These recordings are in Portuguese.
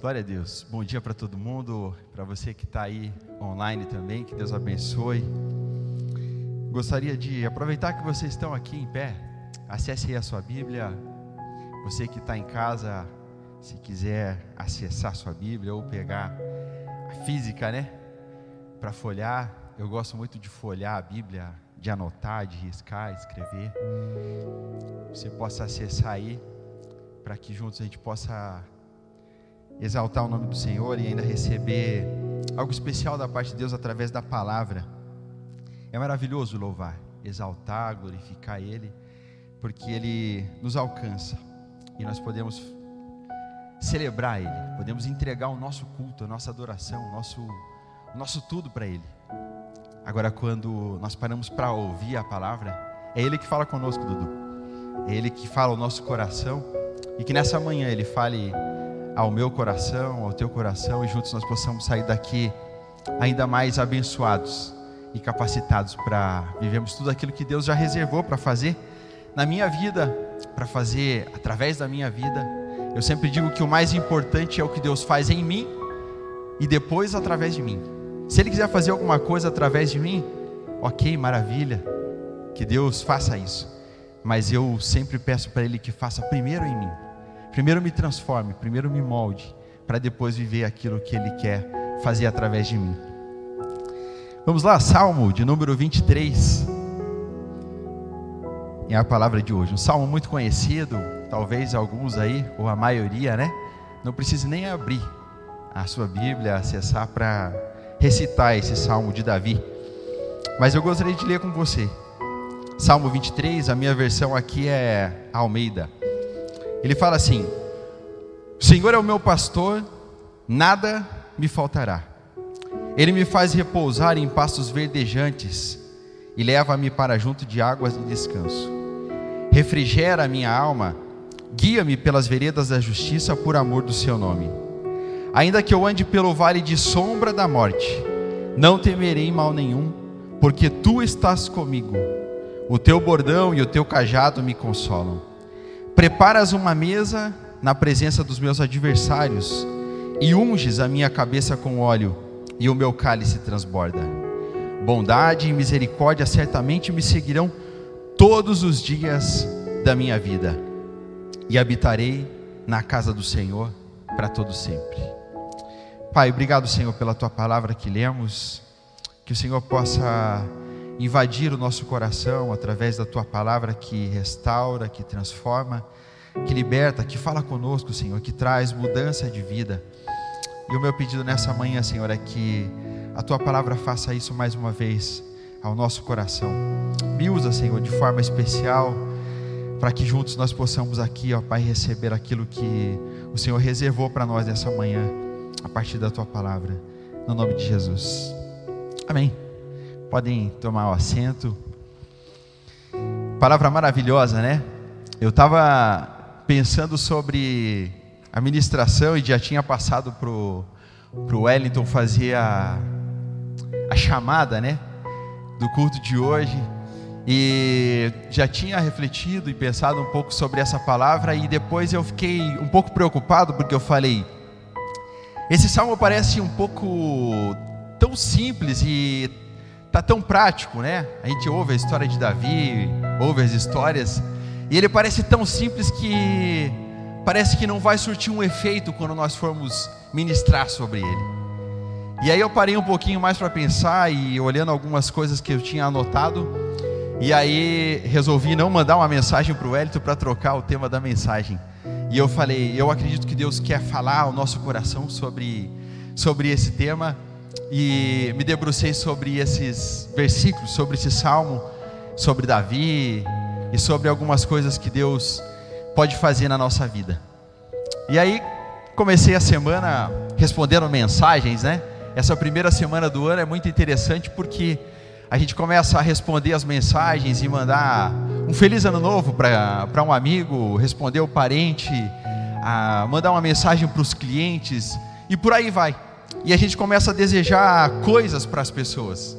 Glória a Deus. Bom dia para todo mundo, para você que está aí online também, que Deus abençoe. Gostaria de aproveitar que vocês estão aqui em pé, acesse aí a sua Bíblia. Você que está em casa, se quiser acessar sua Bíblia ou pegar a física, né, para folhar. Eu gosto muito de folhar a Bíblia, de anotar, de riscar, escrever. Você possa acessar aí, para que juntos a gente possa exaltar o nome do Senhor e ainda receber algo especial da parte de Deus através da palavra. É maravilhoso louvar, exaltar, glorificar Ele, porque Ele nos alcança e nós podemos celebrar Ele, podemos entregar o nosso culto, a nossa adoração, o nosso, o nosso tudo para Ele. Agora, quando nós paramos para ouvir a palavra, é Ele que fala conosco, Dudu. É Ele que fala o nosso coração e que nessa manhã Ele fale ao meu coração, ao teu coração, e juntos nós possamos sair daqui ainda mais abençoados e capacitados para vivermos tudo aquilo que Deus já reservou para fazer na minha vida, para fazer através da minha vida. Eu sempre digo que o mais importante é o que Deus faz em mim e depois através de mim. Se Ele quiser fazer alguma coisa através de mim, ok, maravilha, que Deus faça isso. Mas eu sempre peço para Ele que faça primeiro em mim Primeiro me transforme, primeiro me molde, para depois viver aquilo que Ele quer fazer através de mim. Vamos lá, Salmo de número 23. É a palavra de hoje. Um salmo muito conhecido, talvez alguns aí, ou a maioria, né? Não precisa nem abrir a sua Bíblia, acessar para recitar esse salmo de Davi. Mas eu gostaria de ler com você. Salmo 23, a minha versão aqui é Almeida. Ele fala assim: O Senhor é o meu pastor, nada me faltará. Ele me faz repousar em pastos verdejantes e leva-me para junto de águas de descanso. Refrigera a minha alma, guia-me pelas veredas da justiça por amor do seu nome. Ainda que eu ande pelo vale de sombra da morte, não temerei mal nenhum, porque tu estás comigo. O teu bordão e o teu cajado me consolam. Preparas uma mesa na presença dos meus adversários e unges a minha cabeça com óleo, e o meu cálice transborda. Bondade e misericórdia certamente me seguirão todos os dias da minha vida, e habitarei na casa do Senhor para todo sempre. Pai, obrigado, Senhor, pela tua palavra que lemos, que o Senhor possa invadir o nosso coração através da tua palavra que restaura, que transforma, que liberta, que fala conosco, Senhor, que traz mudança de vida. E o meu pedido nessa manhã, Senhor, é que a tua palavra faça isso mais uma vez ao nosso coração. Me usa, Senhor, de forma especial para que juntos nós possamos aqui, ó Pai, receber aquilo que o Senhor reservou para nós nessa manhã, a partir da tua palavra, no nome de Jesus. Amém. Podem tomar o assento. Palavra maravilhosa, né? Eu estava pensando sobre a ministração e já tinha passado para o Wellington fazer a, a chamada, né? Do culto de hoje. E já tinha refletido e pensado um pouco sobre essa palavra, e depois eu fiquei um pouco preocupado, porque eu falei: esse salmo parece um pouco tão simples e tá tão prático, né? A gente ouve a história de Davi, ouve as histórias, e ele parece tão simples que parece que não vai surtir um efeito quando nós formos ministrar sobre ele. E aí eu parei um pouquinho mais para pensar e olhando algumas coisas que eu tinha anotado, e aí resolvi não mandar uma mensagem para o Hélito para trocar o tema da mensagem. E eu falei, eu acredito que Deus quer falar ao nosso coração sobre, sobre esse tema e me debrucei sobre esses versículos, sobre esse salmo, sobre Davi e sobre algumas coisas que Deus pode fazer na nossa vida. E aí comecei a semana respondendo mensagens, né? Essa primeira semana do ano é muito interessante porque a gente começa a responder as mensagens e mandar um feliz ano novo para um amigo, responder o parente, mandar uma mensagem para os clientes e por aí vai e a gente começa a desejar coisas para as pessoas,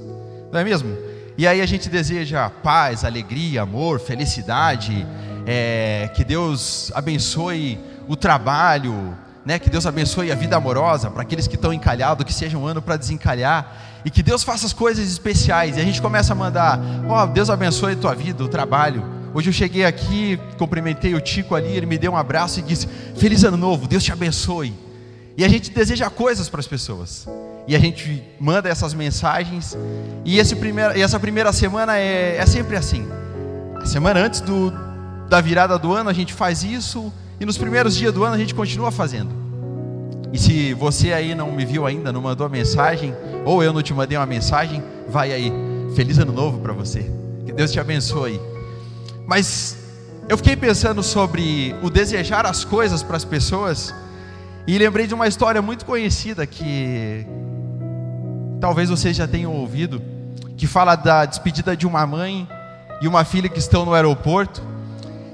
não é mesmo? E aí a gente deseja paz, alegria, amor, felicidade, é, que Deus abençoe o trabalho, né, que Deus abençoe a vida amorosa para aqueles que estão encalhados, que seja um ano para desencalhar e que Deus faça as coisas especiais. E a gente começa a mandar, ó, oh, Deus abençoe a tua vida, o trabalho. Hoje eu cheguei aqui, cumprimentei o Tico ali, ele me deu um abraço e disse: Feliz ano novo, Deus te abençoe. E a gente deseja coisas para as pessoas. E a gente manda essas mensagens. E, esse primeiro, e essa primeira semana é, é sempre assim. A semana antes do, da virada do ano a gente faz isso. E nos primeiros dias do ano a gente continua fazendo. E se você aí não me viu ainda, não mandou a mensagem, ou eu não te mandei uma mensagem, vai aí. Feliz ano novo para você. Que Deus te abençoe. Mas eu fiquei pensando sobre o desejar as coisas para as pessoas. E lembrei de uma história muito conhecida que talvez vocês já tenham ouvido, que fala da despedida de uma mãe e uma filha que estão no aeroporto.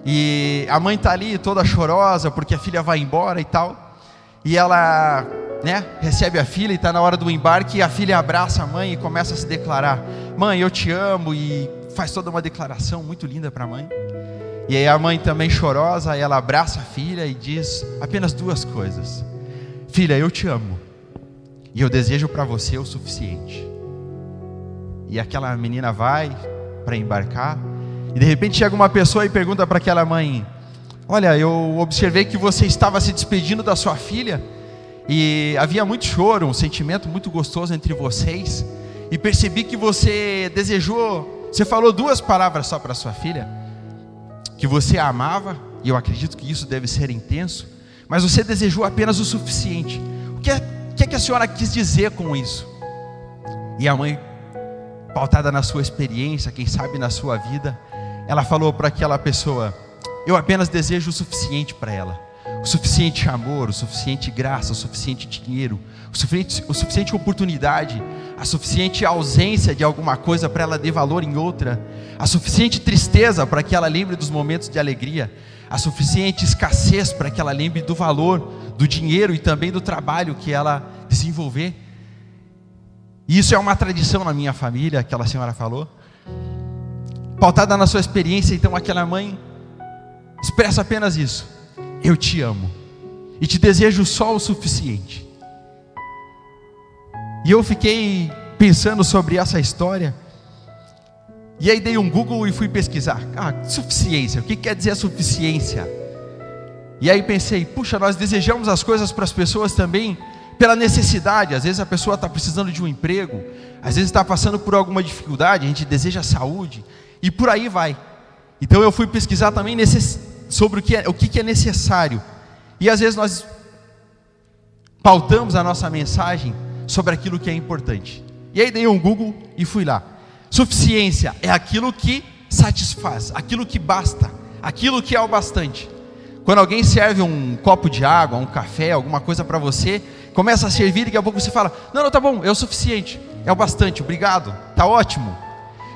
E a mãe está ali toda chorosa porque a filha vai embora e tal. E ela, né, recebe a filha e está na hora do embarque e a filha abraça a mãe e começa a se declarar: "Mãe, eu te amo" e faz toda uma declaração muito linda para a mãe. E aí a mãe também chorosa, ela abraça a filha e diz apenas duas coisas: Filha, eu te amo. E eu desejo para você o suficiente. E aquela menina vai para embarcar, e de repente chega uma pessoa e pergunta para aquela mãe: Olha, eu observei que você estava se despedindo da sua filha, e havia muito choro, um sentimento muito gostoso entre vocês, e percebi que você desejou, você falou duas palavras só para sua filha que você amava, e eu acredito que isso deve ser intenso, mas você desejou apenas o suficiente. O que é, que, é que a senhora quis dizer com isso? E a mãe, pautada na sua experiência, quem sabe na sua vida, ela falou para aquela pessoa: Eu apenas desejo o suficiente para ela o suficiente amor, o suficiente graça, o suficiente dinheiro, o suficiente, o suficiente oportunidade, a suficiente ausência de alguma coisa para ela dê valor em outra, a suficiente tristeza para que ela lembre dos momentos de alegria, a suficiente escassez para que ela lembre do valor do dinheiro e também do trabalho que ela desenvolver. E isso é uma tradição na minha família, aquela senhora falou. Pautada na sua experiência, então aquela mãe expressa apenas isso eu te amo e te desejo só o suficiente. E eu fiquei pensando sobre essa história. E aí dei um Google e fui pesquisar. Ah, suficiência. O que quer dizer suficiência? E aí pensei, puxa, nós desejamos as coisas para as pessoas também pela necessidade. Às vezes a pessoa está precisando de um emprego, às vezes está passando por alguma dificuldade, a gente deseja saúde, e por aí vai. Então eu fui pesquisar também necess sobre o que, é, o que é necessário. E às vezes nós pautamos a nossa mensagem sobre aquilo que é importante. E aí dei um Google e fui lá. Suficiência é aquilo que satisfaz, aquilo que basta, aquilo que é o bastante. Quando alguém serve um copo de água, um café, alguma coisa para você, começa a servir e daqui a pouco você fala: Não, não, tá bom, é o suficiente, é o bastante, obrigado, tá ótimo.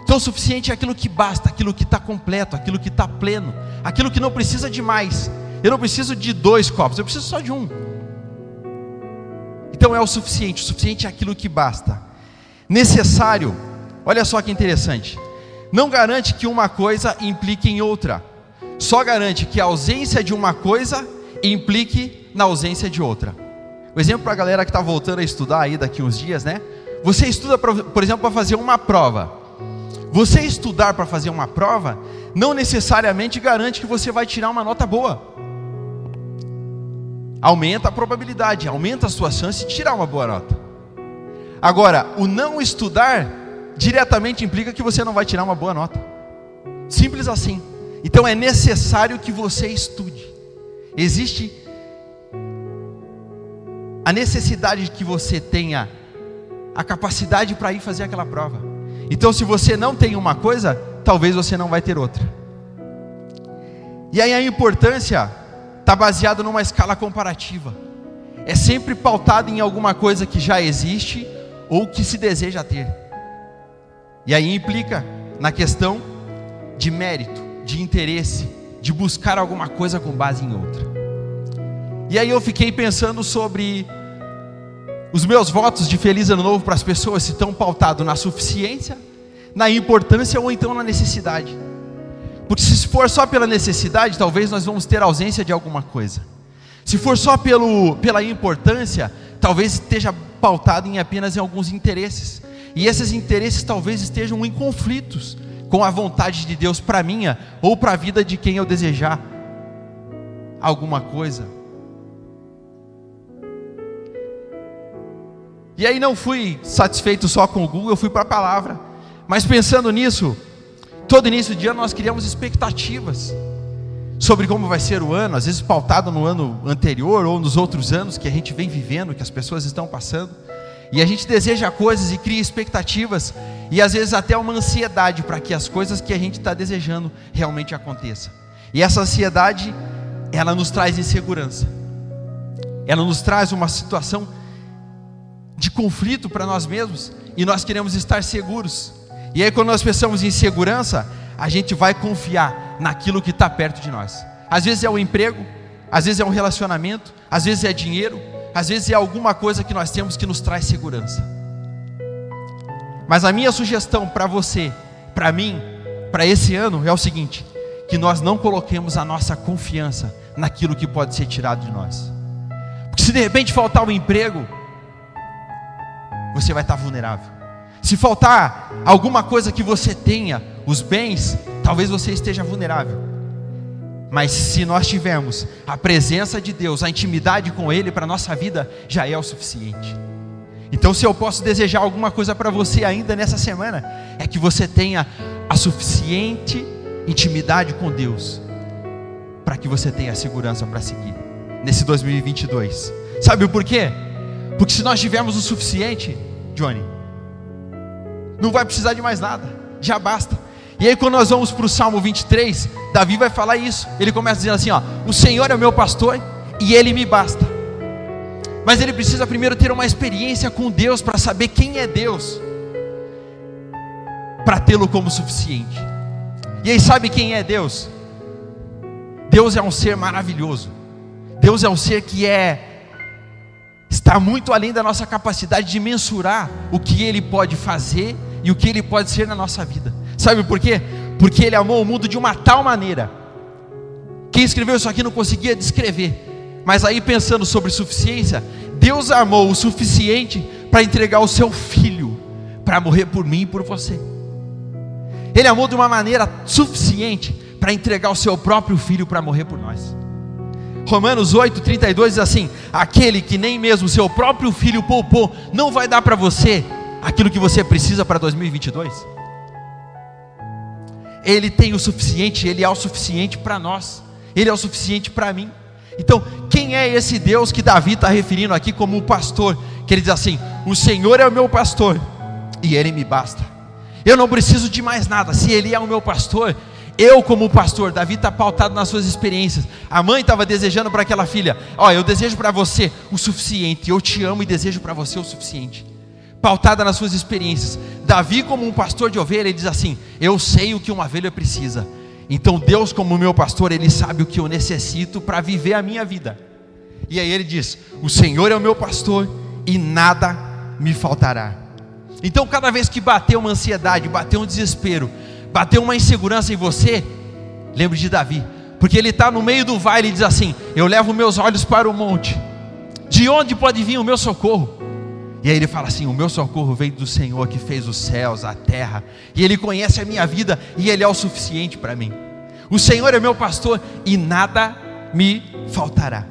Então, suficiente é aquilo que basta, aquilo que está completo, aquilo que está pleno, aquilo que não precisa de mais. Eu não preciso de dois copos, eu preciso só de um. Então é o suficiente, o suficiente é aquilo que basta. Necessário, olha só que interessante, não garante que uma coisa implique em outra, só garante que a ausência de uma coisa implique na ausência de outra. O exemplo para a galera que está voltando a estudar aí daqui uns dias, né? Você estuda, por exemplo, para fazer uma prova. Você estudar para fazer uma prova não necessariamente garante que você vai tirar uma nota boa. Aumenta a probabilidade, aumenta a sua chance de tirar uma boa nota. Agora, o não estudar diretamente implica que você não vai tirar uma boa nota. Simples assim. Então é necessário que você estude. Existe a necessidade de que você tenha a capacidade para ir fazer aquela prova. Então, se você não tem uma coisa, talvez você não vai ter outra. E aí a importância está baseada numa escala comparativa. É sempre pautado em alguma coisa que já existe ou que se deseja ter. E aí implica na questão de mérito, de interesse, de buscar alguma coisa com base em outra. E aí eu fiquei pensando sobre os meus votos de feliz ano novo para as pessoas estão pautados na suficiência, na importância ou então na necessidade. Porque se for só pela necessidade, talvez nós vamos ter ausência de alguma coisa. Se for só pelo, pela importância, talvez esteja pautado em apenas em alguns interesses. E esses interesses talvez estejam em conflitos com a vontade de Deus para minha ou para a vida de quem eu desejar alguma coisa. E aí não fui satisfeito só com o Google, eu fui para a palavra. Mas pensando nisso, todo início de ano nós criamos expectativas sobre como vai ser o ano, às vezes pautado no ano anterior ou nos outros anos que a gente vem vivendo, que as pessoas estão passando. E a gente deseja coisas e cria expectativas e às vezes até uma ansiedade para que as coisas que a gente está desejando realmente aconteçam. E essa ansiedade, ela nos traz insegurança. Ela nos traz uma situação de conflito para nós mesmos e nós queremos estar seguros. E aí quando nós pensamos em segurança, a gente vai confiar naquilo que está perto de nós. Às vezes é o emprego, às vezes é um relacionamento, às vezes é dinheiro, às vezes é alguma coisa que nós temos que nos traz segurança. Mas a minha sugestão para você, para mim, para esse ano é o seguinte: que nós não coloquemos a nossa confiança naquilo que pode ser tirado de nós. Porque se de repente faltar um emprego, você vai estar vulnerável. Se faltar alguma coisa que você tenha, os bens, talvez você esteja vulnerável. Mas se nós tivermos a presença de Deus, a intimidade com Ele para a nossa vida, já é o suficiente. Então, se eu posso desejar alguma coisa para você ainda nessa semana, é que você tenha a suficiente intimidade com Deus, para que você tenha a segurança para seguir nesse 2022. Sabe o porquê? Porque se nós tivermos o suficiente, Johnny, não vai precisar de mais nada, já basta. E aí, quando nós vamos para o Salmo 23, Davi vai falar isso. Ele começa dizendo assim: ó, O Senhor é o meu pastor e ele me basta. Mas ele precisa primeiro ter uma experiência com Deus para saber quem é Deus, para tê-lo como suficiente. E aí, sabe quem é Deus? Deus é um ser maravilhoso. Deus é um ser que é está muito além da nossa capacidade de mensurar o que ele pode fazer e o que ele pode ser na nossa vida. Sabe por quê? Porque ele amou o mundo de uma tal maneira. Quem escreveu isso aqui não conseguia descrever. Mas aí pensando sobre suficiência, Deus amou o suficiente para entregar o seu filho para morrer por mim e por você. Ele amou de uma maneira suficiente para entregar o seu próprio filho para morrer por nós. Romanos 8:32 diz assim: Aquele que nem mesmo seu próprio filho poupou, não vai dar para você aquilo que você precisa para 2022? Ele tem o suficiente, Ele é o suficiente para nós, Ele é o suficiente para mim. Então, quem é esse Deus que Davi está referindo aqui como um pastor? Que ele diz assim: O Senhor é o meu pastor e Ele me basta. Eu não preciso de mais nada. Se Ele é o meu pastor, eu como pastor, Davi está pautado nas suas experiências. A mãe estava desejando para aquela filha: Ó, oh, eu desejo para você o suficiente. Eu te amo e desejo para você o suficiente pautada nas suas experiências. Davi, como um pastor de ovelha, ele diz assim: Eu sei o que uma ovelha precisa. Então, Deus, como meu pastor, ele sabe o que eu necessito para viver a minha vida. E aí ele diz: O Senhor é o meu pastor e nada me faltará. Então, cada vez que bater uma ansiedade, bater um desespero, bater uma insegurança em você, lembre de Davi, porque ele está no meio do vale e diz assim: Eu levo meus olhos para o monte, de onde pode vir o meu socorro? E aí ele fala assim: O meu socorro vem do Senhor que fez os céus, a terra, e Ele conhece a minha vida e Ele é o suficiente para mim. O Senhor é meu pastor e nada me faltará.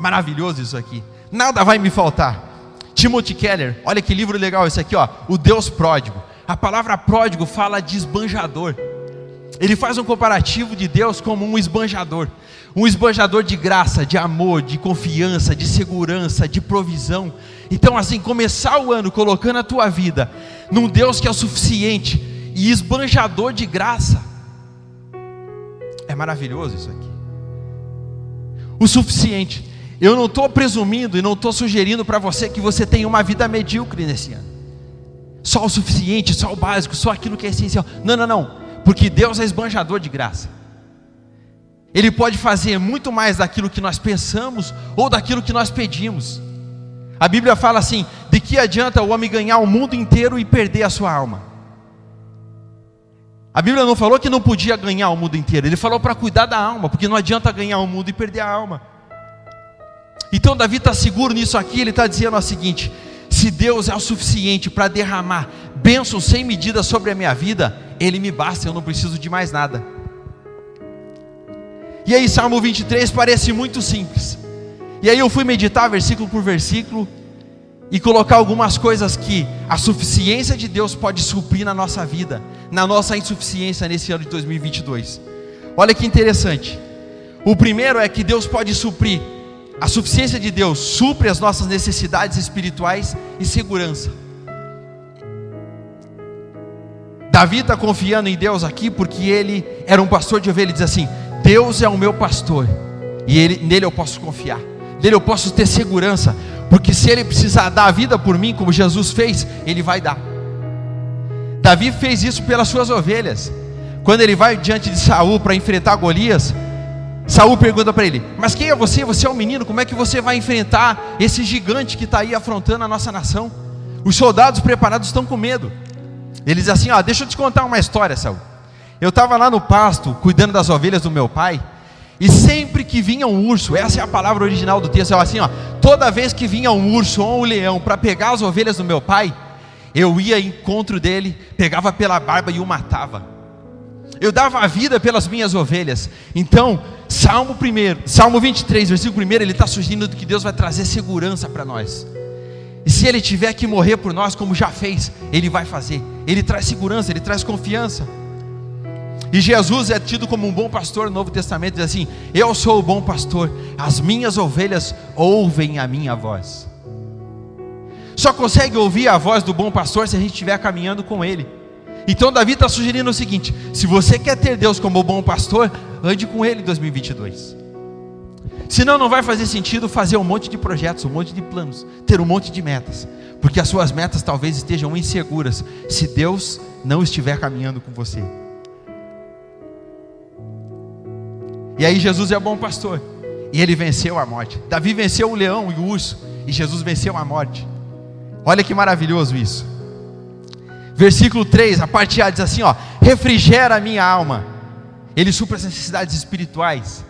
Maravilhoso isso aqui, nada vai me faltar. Timothy Keller, olha que livro legal esse aqui, ó, O Deus Pródigo. A palavra pródigo fala de esbanjador. Ele faz um comparativo de Deus como um esbanjador, um esbanjador de graça, de amor, de confiança, de segurança, de provisão. Então, assim, começar o ano colocando a tua vida num Deus que é o suficiente e esbanjador de graça, é maravilhoso isso aqui. O suficiente. Eu não estou presumindo e não estou sugerindo para você que você tenha uma vida medíocre nesse ano. Só o suficiente, só o básico, só aquilo que é essencial. Não, não, não porque Deus é esbanjador de graça. Ele pode fazer muito mais daquilo que nós pensamos ou daquilo que nós pedimos. A Bíblia fala assim: de que adianta o homem ganhar o mundo inteiro e perder a sua alma? A Bíblia não falou que não podia ganhar o mundo inteiro, ele falou para cuidar da alma, porque não adianta ganhar o mundo e perder a alma. Então Davi está seguro nisso aqui, ele está dizendo o seguinte: se Deus é o suficiente para derramar bênçãos sem medida sobre a minha vida, Ele me basta, eu não preciso de mais nada. E aí, Salmo 23 parece muito simples. E aí eu fui meditar versículo por versículo e colocar algumas coisas que a suficiência de Deus pode suprir na nossa vida, na nossa insuficiência nesse ano de 2022. Olha que interessante. O primeiro é que Deus pode suprir a suficiência de Deus supre as nossas necessidades espirituais e segurança. Davi está confiando em Deus aqui porque ele era um pastor de ovelhas. Ele diz assim: Deus é o meu pastor e ele, nele eu posso confiar, nele eu posso ter segurança, porque se ele precisar dar a vida por mim, como Jesus fez, ele vai dar. Davi fez isso pelas suas ovelhas. Quando ele vai diante de Saul para enfrentar Golias, Saul pergunta para ele: Mas quem é você? Você é um menino, como é que você vai enfrentar esse gigante que está aí afrontando a nossa nação? Os soldados preparados estão com medo. Ele diz assim: Ó, deixa eu te contar uma história, Saul. Eu estava lá no pasto, cuidando das ovelhas do meu pai, e sempre que vinha um urso, essa é a palavra original do texto, é assim: ó, toda vez que vinha um urso ou um leão para pegar as ovelhas do meu pai, eu ia ao encontro dele, pegava pela barba e o matava eu dava a vida pelas minhas ovelhas. Então, Salmo 1, Salmo 23, versículo 1, ele está sugerindo que Deus vai trazer segurança para nós. E se ele tiver que morrer por nós, como já fez, ele vai fazer. Ele traz segurança, ele traz confiança. E Jesus é tido como um bom pastor no Novo Testamento, diz assim: Eu sou o bom pastor, as minhas ovelhas ouvem a minha voz. Só consegue ouvir a voz do bom pastor se a gente estiver caminhando com ele. Então Davi está sugerindo o seguinte: se você quer ter Deus como bom pastor, ande com Ele em 2022. Senão não vai fazer sentido fazer um monte de projetos, um monte de planos, ter um monte de metas, porque as suas metas talvez estejam inseguras se Deus não estiver caminhando com você. E aí Jesus é bom pastor, e ele venceu a morte. Davi venceu o leão e o urso, e Jesus venceu a morte. Olha que maravilhoso isso. Versículo 3, a parte A diz assim: ó, refrigera a minha alma. Ele supra as necessidades espirituais.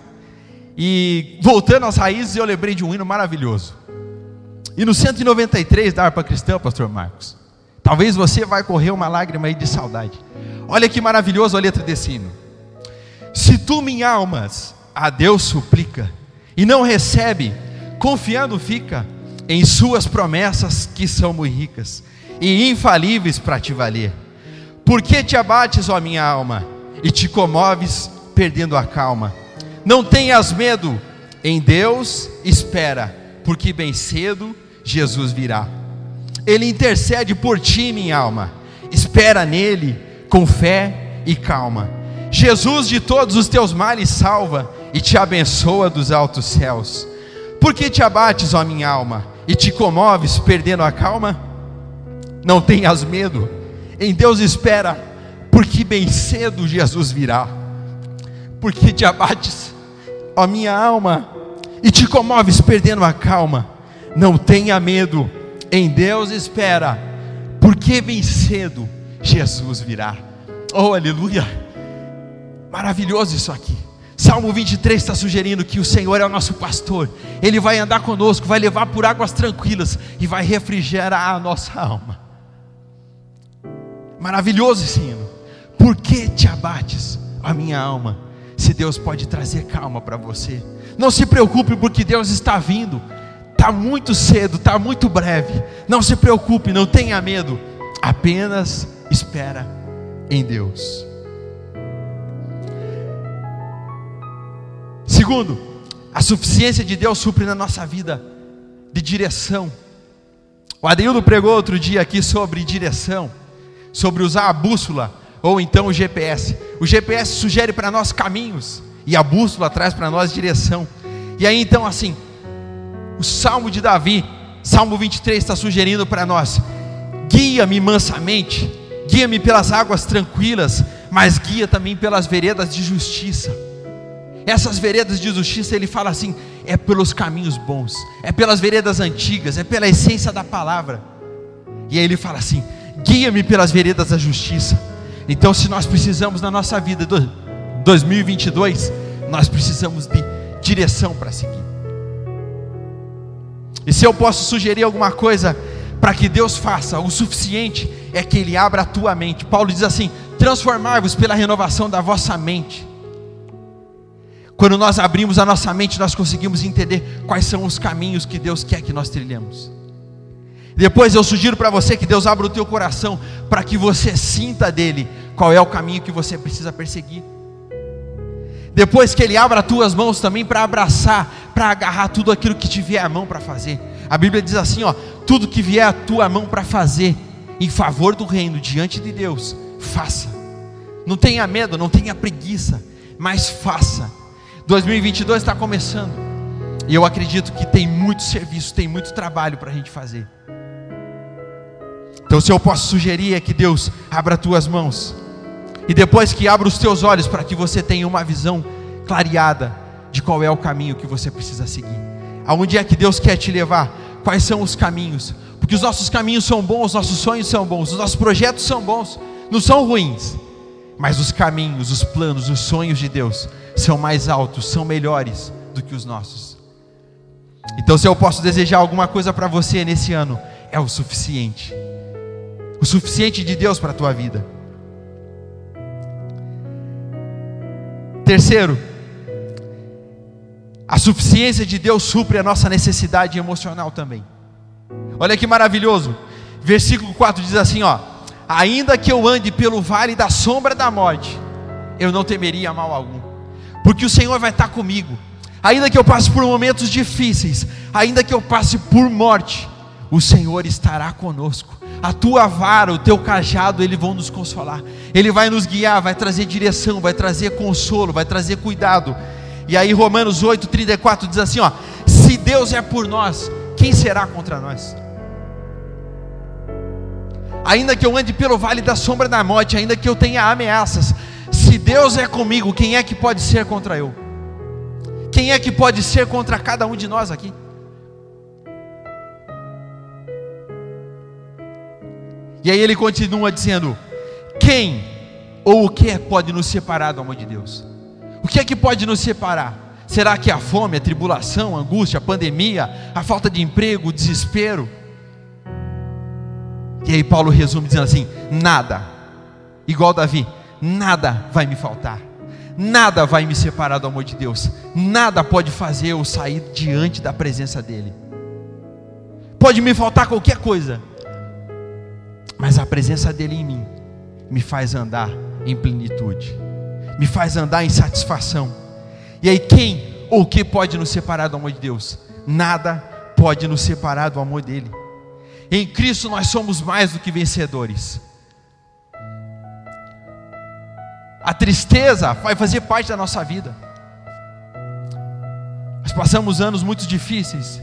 E voltando às raízes, eu lembrei de um hino maravilhoso. E no 193 da harpa cristã, pastor Marcos. Talvez você vai correr uma lágrima aí de saudade. Olha que maravilhoso a letra desse hino. Se tu, minha almas, a Deus suplica e não recebe, confiando fica em suas promessas que são muito ricas e infalíveis para te valer. Por que te abates, ó minha alma, e te comoves, perdendo a calma? Não tenhas medo, em Deus espera, porque bem cedo Jesus virá. Ele intercede por ti, minha alma, espera nele com fé e calma. Jesus de todos os teus males salva e te abençoa dos altos céus. Por que te abates, ó minha alma, e te comoves, perdendo a calma? Não tenhas medo, em Deus espera, porque bem cedo Jesus virá. Porque te abates, ó minha alma, e te comoves perdendo a calma. Não tenha medo, em Deus espera, porque bem cedo Jesus virá. Oh, aleluia! Maravilhoso isso aqui. Salmo 23 está sugerindo que o Senhor é o nosso pastor, Ele vai andar conosco, vai levar por águas tranquilas e vai refrigerar a nossa alma. Maravilhoso esse hino. Por que te abates, a minha alma, se Deus pode trazer calma para você? Não se preocupe, porque Deus está vindo. Está muito cedo, está muito breve. Não se preocupe, não tenha medo. Apenas espera em Deus. Segundo, a suficiência de Deus supre na nossa vida de direção. O Adeildo pregou outro dia aqui sobre direção sobre usar a bússola ou então o GPS. O GPS sugere para nós caminhos e a bússola traz para nós direção. E aí então assim, o Salmo de Davi, Salmo 23 está sugerindo para nós: guia-me mansamente, guia-me pelas águas tranquilas, mas guia também pelas veredas de justiça. Essas veredas de justiça, ele fala assim: é pelos caminhos bons, é pelas veredas antigas, é pela essência da palavra. E aí ele fala assim: guia-me pelas veredas da justiça. Então, se nós precisamos na nossa vida, 2022, nós precisamos de direção para seguir. E se eu posso sugerir alguma coisa para que Deus faça, o suficiente é que Ele abra a tua mente. Paulo diz assim: transformar-vos pela renovação da vossa mente. Quando nós abrimos a nossa mente, nós conseguimos entender quais são os caminhos que Deus quer que nós trilhemos. Depois eu sugiro para você que Deus abra o teu coração para que você sinta dele qual é o caminho que você precisa perseguir. Depois que ele abra as tuas mãos também para abraçar, para agarrar tudo aquilo que te vier a mão para fazer. A Bíblia diz assim, ó, tudo que vier a tua mão para fazer em favor do reino diante de Deus, faça. Não tenha medo, não tenha preguiça, mas faça. 2022 está começando. E eu acredito que tem muito serviço, tem muito trabalho para a gente fazer. Então, se eu posso sugerir é que Deus abra as tuas mãos, e depois que abra os teus olhos para que você tenha uma visão clareada de qual é o caminho que você precisa seguir, aonde é que Deus quer te levar, quais são os caminhos, porque os nossos caminhos são bons, os nossos sonhos são bons, os nossos projetos são bons, não são ruins, mas os caminhos, os planos, os sonhos de Deus são mais altos, são melhores do que os nossos. Então, se eu posso desejar alguma coisa para você nesse ano, é o suficiente o suficiente de Deus para a tua vida. Terceiro, a suficiência de Deus supre a nossa necessidade emocional também. Olha que maravilhoso. Versículo 4 diz assim, ó: Ainda que eu ande pelo vale da sombra da morte, eu não temeria mal algum, porque o Senhor vai estar comigo. Ainda que eu passe por momentos difíceis, ainda que eu passe por morte, o Senhor estará conosco a tua vara, o teu cajado, eles vão nos consolar. Ele vai nos guiar, vai trazer direção, vai trazer consolo, vai trazer cuidado. E aí Romanos 8:34 diz assim, ó: Se Deus é por nós, quem será contra nós? Ainda que eu ande pelo vale da sombra da morte, ainda que eu tenha ameaças, se Deus é comigo, quem é que pode ser contra eu? Quem é que pode ser contra cada um de nós aqui? E aí ele continua dizendo: Quem ou o que pode nos separar do amor de Deus? O que é que pode nos separar? Será que a fome, a tribulação, a angústia, a pandemia, a falta de emprego, o desespero? E aí Paulo resume dizendo assim: nada, igual Davi, nada vai me faltar, nada vai me separar do amor de Deus, nada pode fazer eu sair diante da presença dEle. Pode me faltar qualquer coisa, mas a presença dele em mim me faz andar em plenitude, me faz andar em satisfação. E aí, quem ou o que pode nos separar do amor de Deus? Nada pode nos separar do amor dele. Em Cristo nós somos mais do que vencedores. A tristeza vai fazer parte da nossa vida. Nós passamos anos muito difíceis,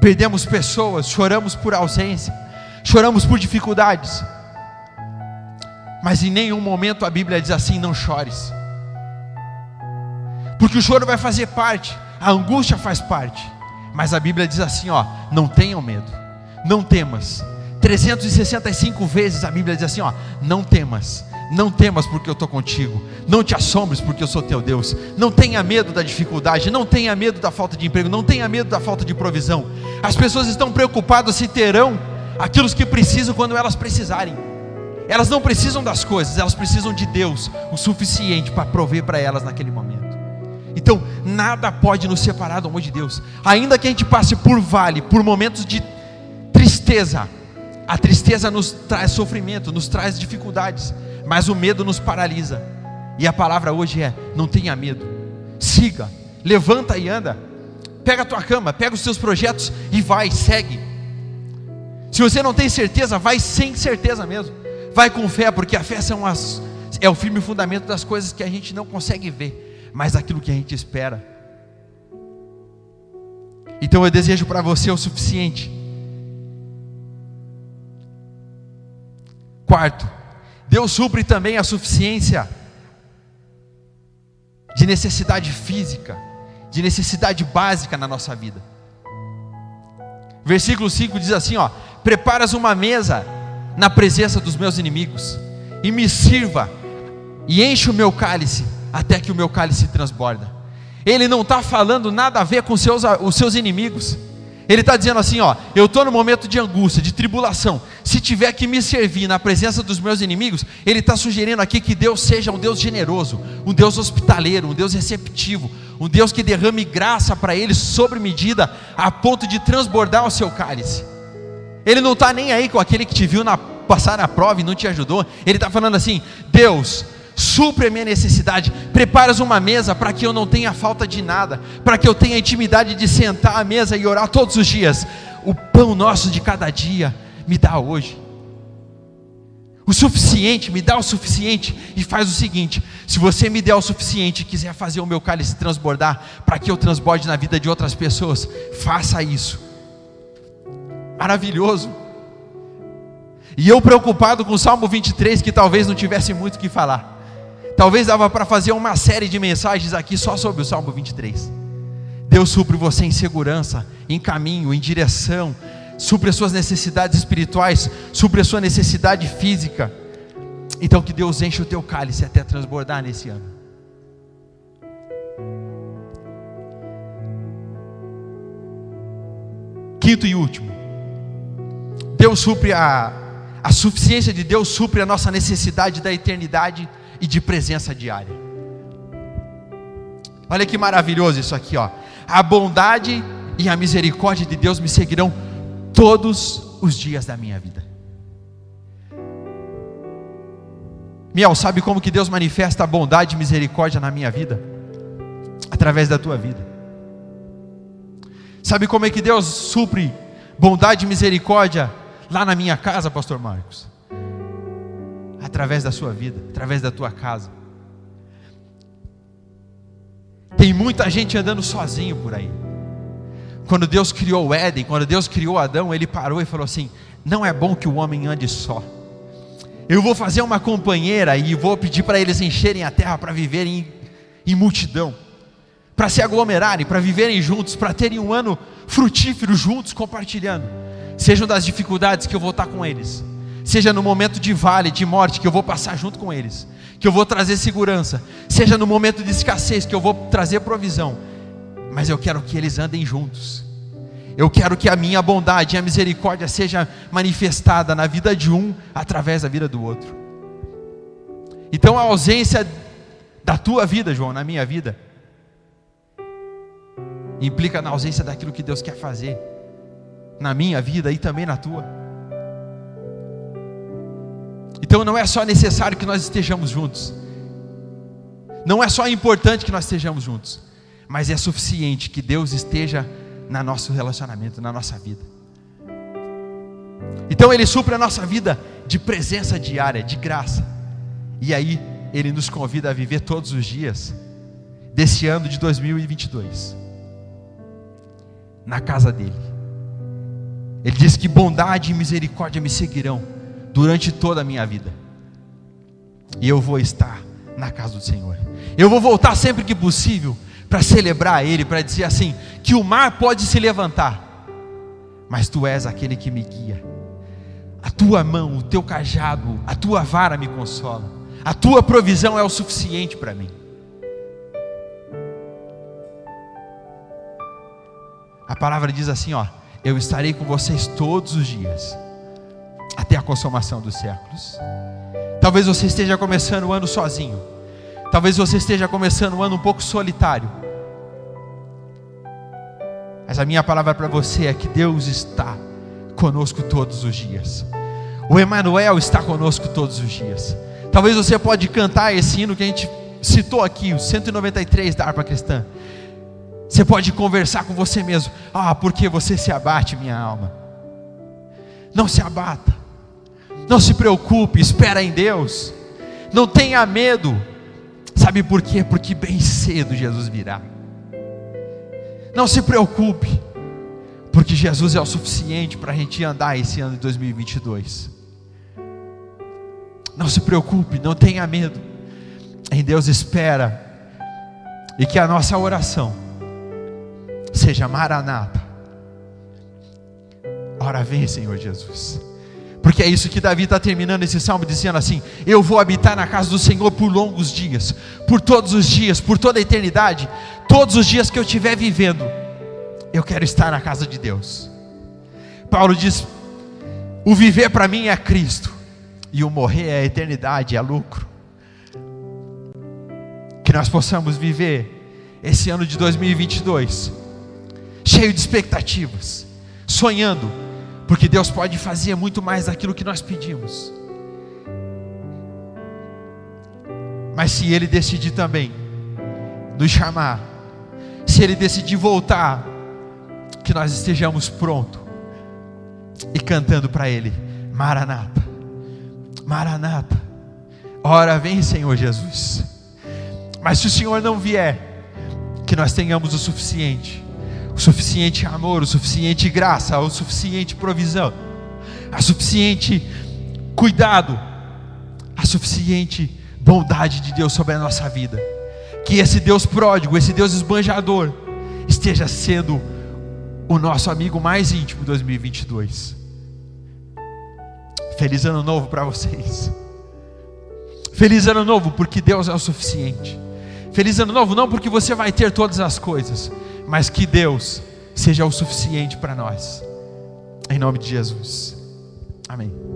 perdemos pessoas, choramos por ausência choramos por dificuldades, mas em nenhum momento a Bíblia diz assim: não chores, porque o choro vai fazer parte, a angústia faz parte, mas a Bíblia diz assim: ó, não tenham medo, não temas. 365 vezes a Bíblia diz assim: ó, não temas, não temas porque eu estou contigo. Não te assombres porque eu sou teu Deus. Não tenha medo da dificuldade. Não tenha medo da falta de emprego. Não tenha medo da falta de provisão. As pessoas estão preocupadas se terão aquilo que precisam quando elas precisarem. Elas não precisam das coisas, elas precisam de Deus o suficiente para prover para elas naquele momento. Então, nada pode nos separar do amor de Deus, ainda que a gente passe por vale, por momentos de tristeza. A tristeza nos traz sofrimento, nos traz dificuldades, mas o medo nos paralisa. E a palavra hoje é: não tenha medo, siga, levanta e anda. Pega a tua cama, pega os seus projetos e vai, segue. Se você não tem certeza, vai sem certeza mesmo. Vai com fé, porque a fé são as, é o firme fundamento das coisas que a gente não consegue ver, mas aquilo que a gente espera. Então eu desejo para você o suficiente. Quarto, Deus supre também a suficiência de necessidade física, de necessidade básica na nossa vida. Versículo 5 diz assim: ó, preparas uma mesa na presença dos meus inimigos, e me sirva, e enche o meu cálice, até que o meu cálice transborda. Ele não está falando nada a ver com seus, os seus inimigos, Ele está dizendo assim: ó, eu estou no momento de angústia, de tribulação. Se tiver que me servir na presença dos meus inimigos, ele está sugerindo aqui que Deus seja um Deus generoso, um Deus hospitaleiro, um Deus receptivo, um Deus que derrame graça para eles sobre medida, a ponto de transbordar o seu cálice. Ele não está nem aí com aquele que te viu na, passar na prova e não te ajudou. Ele está falando assim: Deus, supre a minha necessidade, preparas uma mesa para que eu não tenha falta de nada, para que eu tenha intimidade de sentar à mesa e orar todos os dias. O pão nosso de cada dia me dá hoje. O suficiente, me dá o suficiente e faz o seguinte: se você me der o suficiente e quiser fazer o meu cálice transbordar, para que eu transborde na vida de outras pessoas, faça isso. Maravilhoso. E eu preocupado com o Salmo 23, que talvez não tivesse muito o que falar. Talvez dava para fazer uma série de mensagens aqui só sobre o Salmo 23. Deus supre você em segurança, em caminho, em direção, supre as suas necessidades espirituais, supre a sua necessidade física. Então que Deus enche o teu cálice até transbordar nesse ano. Quinto e último. Deus supre a a suficiência de Deus supre a nossa necessidade da eternidade e de presença diária. Olha que maravilhoso isso aqui, ó. A bondade e a misericórdia de Deus me seguirão todos os dias da minha vida. Miel, sabe como que Deus manifesta a bondade e misericórdia na minha vida? Através da tua vida. Sabe como é que Deus supre bondade e misericórdia lá na minha casa, pastor Marcos? através da sua vida, através da tua casa. Tem muita gente andando sozinho por aí. Quando Deus criou o Éden, quando Deus criou Adão, ele parou e falou assim: Não é bom que o homem ande só. Eu vou fazer uma companheira e vou pedir para eles encherem a terra para viverem em, em multidão, para se aglomerarem, para viverem juntos, para terem um ano frutífero juntos, compartilhando. Sejam das dificuldades que eu vou estar com eles. Seja no momento de vale, de morte, que eu vou passar junto com eles, que eu vou trazer segurança, seja no momento de escassez, que eu vou trazer provisão, mas eu quero que eles andem juntos. Eu quero que a minha bondade e a misericórdia seja manifestada na vida de um através da vida do outro. Então a ausência da tua vida, João, na minha vida, implica na ausência daquilo que Deus quer fazer na minha vida e também na tua. Então não é só necessário que nós estejamos juntos, não é só importante que nós estejamos juntos, mas é suficiente que Deus esteja no nosso relacionamento, na nossa vida. Então Ele supre a nossa vida de presença diária, de graça, e aí Ele nos convida a viver todos os dias desse ano de 2022, na casa dEle. Ele diz que bondade e misericórdia me seguirão durante toda a minha vida. E eu vou estar na casa do Senhor. Eu vou voltar sempre que possível para celebrar Ele, para dizer assim: que o mar pode se levantar, mas Tu és aquele que me guia. A tua mão, o teu cajado, a tua vara me consola. A tua provisão é o suficiente para mim. A palavra diz assim, ó: Eu estarei com vocês todos os dias até a consumação dos séculos. Talvez você esteja começando o ano sozinho. Talvez você esteja começando o ano um pouco solitário. Mas a minha palavra para você é que Deus está conosco todos os dias. O Emanuel está conosco todos os dias. Talvez você pode cantar esse hino que a gente citou aqui, o 193 da harpa cristã. Você pode conversar com você mesmo. Ah, porque você se abate, minha alma. Não se abata. Não se preocupe, espera em Deus. Não tenha medo. Sabe por quê? Porque bem cedo Jesus virá. Não se preocupe, porque Jesus é o suficiente para a gente andar esse ano de 2022. Não se preocupe, não tenha medo. Em Deus espera. E que a nossa oração seja maranata. Ora vem, Senhor Jesus. Porque é isso que Davi está terminando esse salmo dizendo assim: Eu vou habitar na casa do Senhor por longos dias, por todos os dias, por toda a eternidade, todos os dias que eu estiver vivendo, eu quero estar na casa de Deus. Paulo diz: o viver para mim é Cristo, e o morrer é a eternidade, é lucro. Que nós possamos viver esse ano de 2022 cheio de expectativas, sonhando, porque Deus pode fazer muito mais daquilo que nós pedimos. Mas se Ele decidir também nos chamar, se Ele decidir voltar, que nós estejamos prontos e cantando para Ele: Maranata, Maranata, ora vem, Senhor Jesus. Mas se o Senhor não vier, que nós tenhamos o suficiente, o suficiente amor, o suficiente graça, o suficiente provisão, a suficiente cuidado, a suficiente bondade de Deus sobre a nossa vida. Que esse Deus pródigo, esse Deus esbanjador, esteja sendo o nosso amigo mais íntimo 2022. Feliz ano novo para vocês. Feliz ano novo, porque Deus é o suficiente. Feliz ano novo, não porque você vai ter todas as coisas, mas que Deus seja o suficiente para nós. Em nome de Jesus. Amém.